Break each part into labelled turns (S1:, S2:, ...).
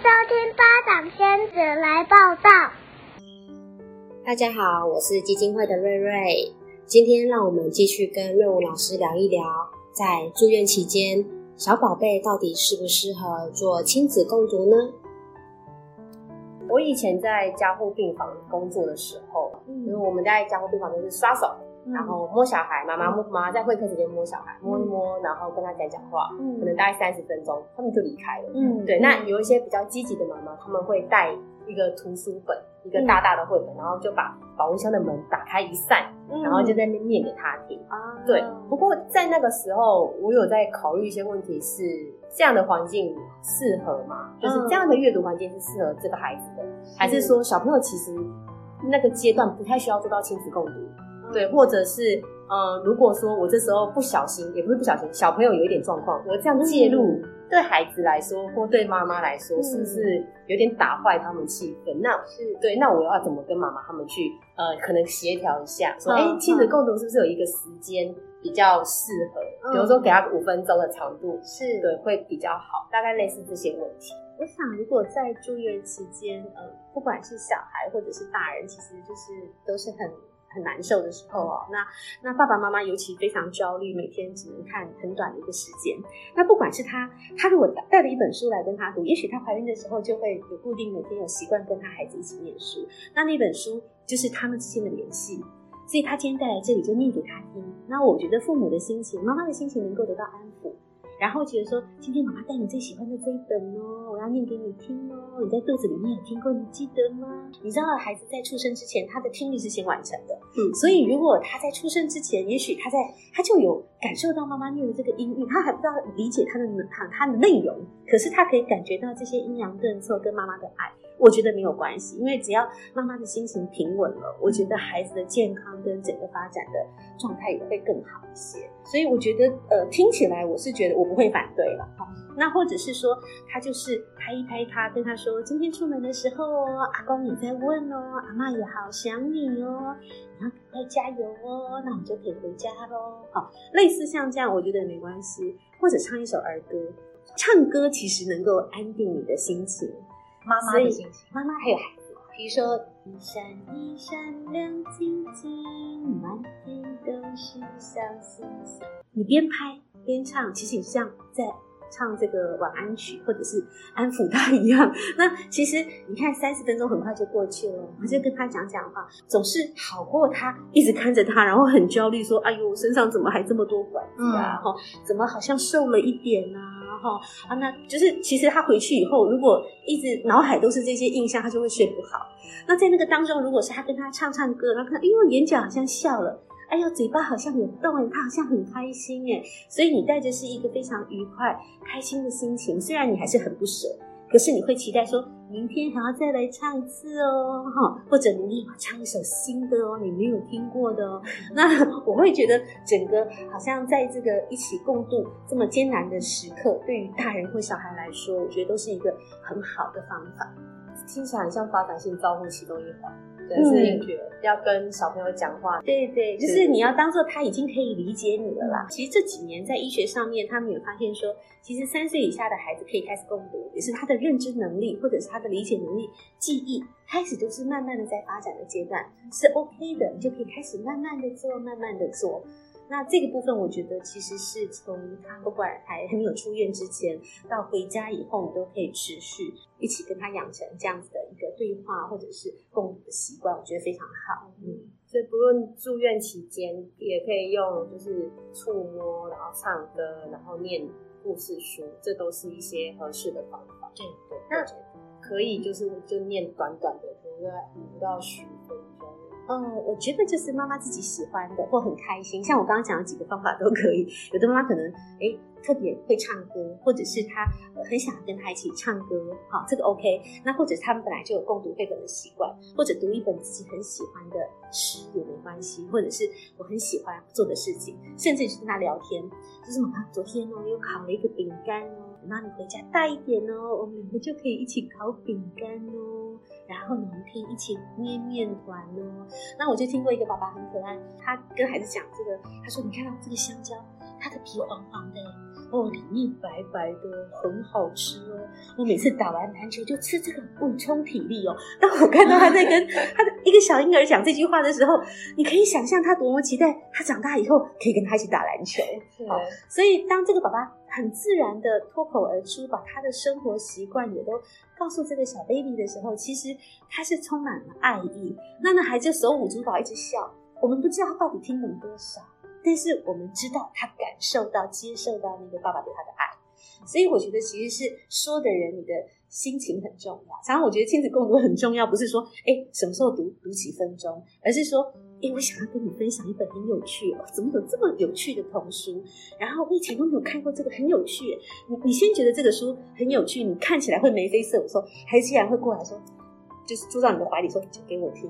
S1: 收听巴掌仙子来报道。
S2: 大家好，我是基金会的瑞瑞。今天让我们继续跟瑞文老师聊一聊，在住院期间，小宝贝到底适不适合做亲子共读呢？
S3: 我以前在加护病房工作的时候，因为我们在加护病房都是刷手。然后摸小孩，妈妈摸妈妈在会客时间摸小孩，摸一摸，然后跟他讲讲话，可能大概三十分钟，他们就离开了。嗯，对。那有一些比较积极的妈妈，他们会带一个图书本，一个大大的绘本，然后就把保温箱的门打开一扇，然后就在那边念给他听。啊，对。不过在那个时候，我有在考虑一些问题，是这样的环境适合吗？就是这样的阅读环境是适合这个孩子的，还是说小朋友其实那个阶段不太需要做到亲子共读？对，或者是呃，如果说我这时候不小心，也不是不小心，小朋友有一点状况，我这样介入，嗯、对孩子来说或对妈妈来说，是不是有点打坏他们气氛？那是对，那我要怎么跟妈妈他们去呃，可能协调一下，说，哎、嗯，亲子共读是不是有一个时间比较适合？嗯、比如说给他五分钟的长度，是对，会比较好。大概类似这些问题。
S4: 我想，如果在住院期间，呃，不管是小孩或者是大人，其实就是都是很。很难受的时候哦，那那爸爸妈妈尤其非常焦虑，每天只能看很短的一个时间。那不管是他，他如果带了一本书来跟他读，也许他怀孕的时候就会有固定每天有习惯跟他孩子一起念书。那那本书就是他们之间的联系，所以他今天带来这里就念给他听。那我觉得父母的心情，妈妈的心情能够得到安抚。然后觉得说，今天妈妈带你最喜欢的这一本哦，我要念给你听哦。你在肚子里面有听过，你记得吗？你知道孩子在出生之前，他的听力是先完成的。嗯，所以如果他在出生之前，也许他在他就有感受到妈妈念的这个音韵，他还不知道理解他的他他的内容，可是他可以感觉到这些阴阳顿挫跟妈妈的爱。我觉得没有关系，因为只要妈妈的心情平稳了，我觉得孩子的健康跟整个发展的状态也会更好一些。所以我觉得，呃，听起来我是觉得我不会反对了。哈，那或者是说，他就是拍一拍他，跟他说，今天出门的时候哦，阿公也在问哦，阿妈也好想你哦，你要赶快加油哦，那我们就可以回家喽。好，类似像这样，我觉得没关系。或者唱一首儿歌，唱歌其实能够安定你的心情。妈妈的心情，妈妈还有孩子，比如说一闪一闪亮晶晶，满天都是小星星。你边拍边唱，其实你像在唱这个晚安曲，或者是安抚他一样。那其实你看，三十分钟很快就过去了，我就跟他讲讲话，总是好过他一直看着他，然后很焦虑说：“哎呦，身上怎么还这么多管子啊？哈、嗯，怎么好像瘦了一点啊？”哈啊，那就是其实他回去以后，如果一直脑海都是这些印象，他就会睡不好。那在那个当中，如果是他跟他唱唱歌，然后看，哎呦，眼角好像笑了，哎呦，嘴巴好像有动，哎，他好像很开心，哎，所以你带着是一个非常愉快、开心的心情，虽然你还是很不舍。可是你会期待说，明天还要再来唱一次哦，哈，或者明天要唱一首新的哦，你没有听过的哦。那我会觉得，整个好像在这个一起共度这么艰难的时刻，对于大人或小孩来说，我觉得都是一个很好的方法。
S3: 听起来很像发展性照护其中一环。但是要跟小朋友讲话，
S4: 对对，就是你要当做他已经可以理解你了啦。其实这几年在医学上面，他们有发现说，其实三岁以下的孩子可以开始共读，也是他的认知能力或者是他的理解能力、记忆开始就是慢慢的在发展的阶段，是 OK 的，你就可以开始慢慢的做，慢慢的做。那这个部分，我觉得其实是从他不管还还没有出院之前，到回家以后，你都可以持续一起跟他养成这样子的一个对话或者是共读的习惯，我觉得非常好。
S3: 嗯，所以不论住院期间，也可以用就是触摸，然后唱歌，然后念故事书，这都是一些合适的方法。
S4: 对对，
S3: 那可以就是就念短短的，大概五到十分钟。
S4: 嗯，我觉得就是妈妈自己喜欢的或很开心，像我刚刚讲的几个方法都可以。有的妈妈可能诶特别会唱歌，或者是她很想跟他一起唱歌，好，这个 OK。那或者他们本来就有共读绘本的习惯，或者读一本自己很喜欢的诗也没关系，或者是我很喜欢做的事情，甚至是跟他聊天，就是妈妈昨天哦又烤了一个饼干哦，那你回家带一点哦，我们两个就可以一起烤饼干哦。然后呢，我们可以一起捏面团哦。那我就听过一个爸爸很可爱，他跟孩子讲这个，他说：“你看到这个香蕉，它的皮黄黄的，哦，里面白白的，很好吃哦。我每次打完篮球就吃这个补充体力哦。当我看到他在跟 他的一个小婴儿讲这句话的时候，你可以想象他多么期待他长大以后可以跟他一起打篮球。好，所以当这个爸爸很自然的脱口而出，把他的生活习惯也都告诉这个小 baby 的时候，其实他是充满了爱意。那那孩子手舞足蹈一直笑，我们不知道他到底听懂多少。但是我们知道，他感受到、接受到那个爸爸对他的爱，所以我觉得其实是说的人，你的心情很重要。常常我觉得亲子共读很重要，不是说哎什么时候读读几分钟，而是说哎我想要跟你分享一本很有趣哦，怎么有这么有趣的童书？然后我以前都没有看过这个很有趣，你你先觉得这个书很有趣，你看起来会眉飞色舞，说孩子竟然会过来说，就是坐到你的怀里说讲给我听。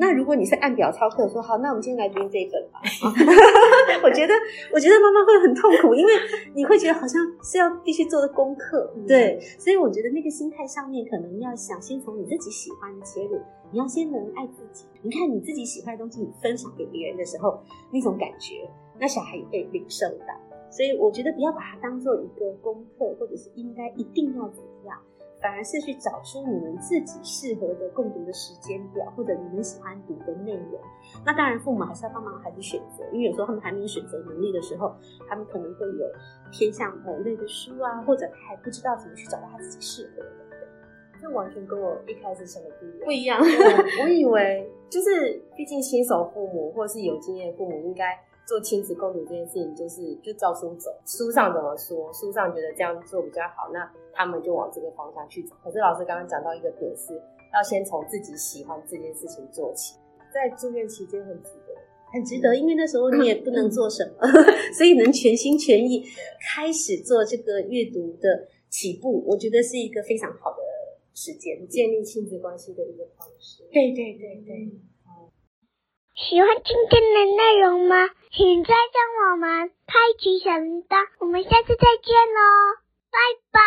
S4: 那如果你是按表操课，说好，那我们今天来读这一本吧。我觉得，我觉得妈妈会很痛苦，因为你会觉得好像是要必须做的功课，对。所以我觉得那个心态上面，可能要想先从你自己喜欢的切入，你要先能爱自己。你看你自己喜欢的东西，你分享给别人的时候，那种感觉，那小孩也会领受到。所以我觉得不要把它当做一个功课，或者是应该一定要怎么样。反而是去找出你们自己适合的共读的时间表，或者你们喜欢读的内容。那当然，父母还是要帮忙孩子选择，因为有时候他们还没有选择能力的时候，他们可能会有偏向某类的书啊，或者他还不知道怎么去找到他自己适合的。
S3: 这完全跟我一开始想的不一样。
S4: 不一样，
S3: 我以为就是，毕竟新手父母或是有经验的父母应该。做亲子共读这件事情，就是就照书走，书上怎么说，书上觉得这样做比较好，那他们就往这个方向去走。可是老师刚刚讲到一个点是，要先从自己喜欢这件事情做起，在住院期间很值得，
S4: 很值得，因为那时候你也不能做什么，所以能全心全意开始做这个阅读的起步，我觉得是一个非常好的时间，
S3: 建立亲子关系的一个方式。
S4: 对对对对。
S1: 喜欢今天的内容吗？请再将我们开启小铃铛，我们下次再见喽，拜拜。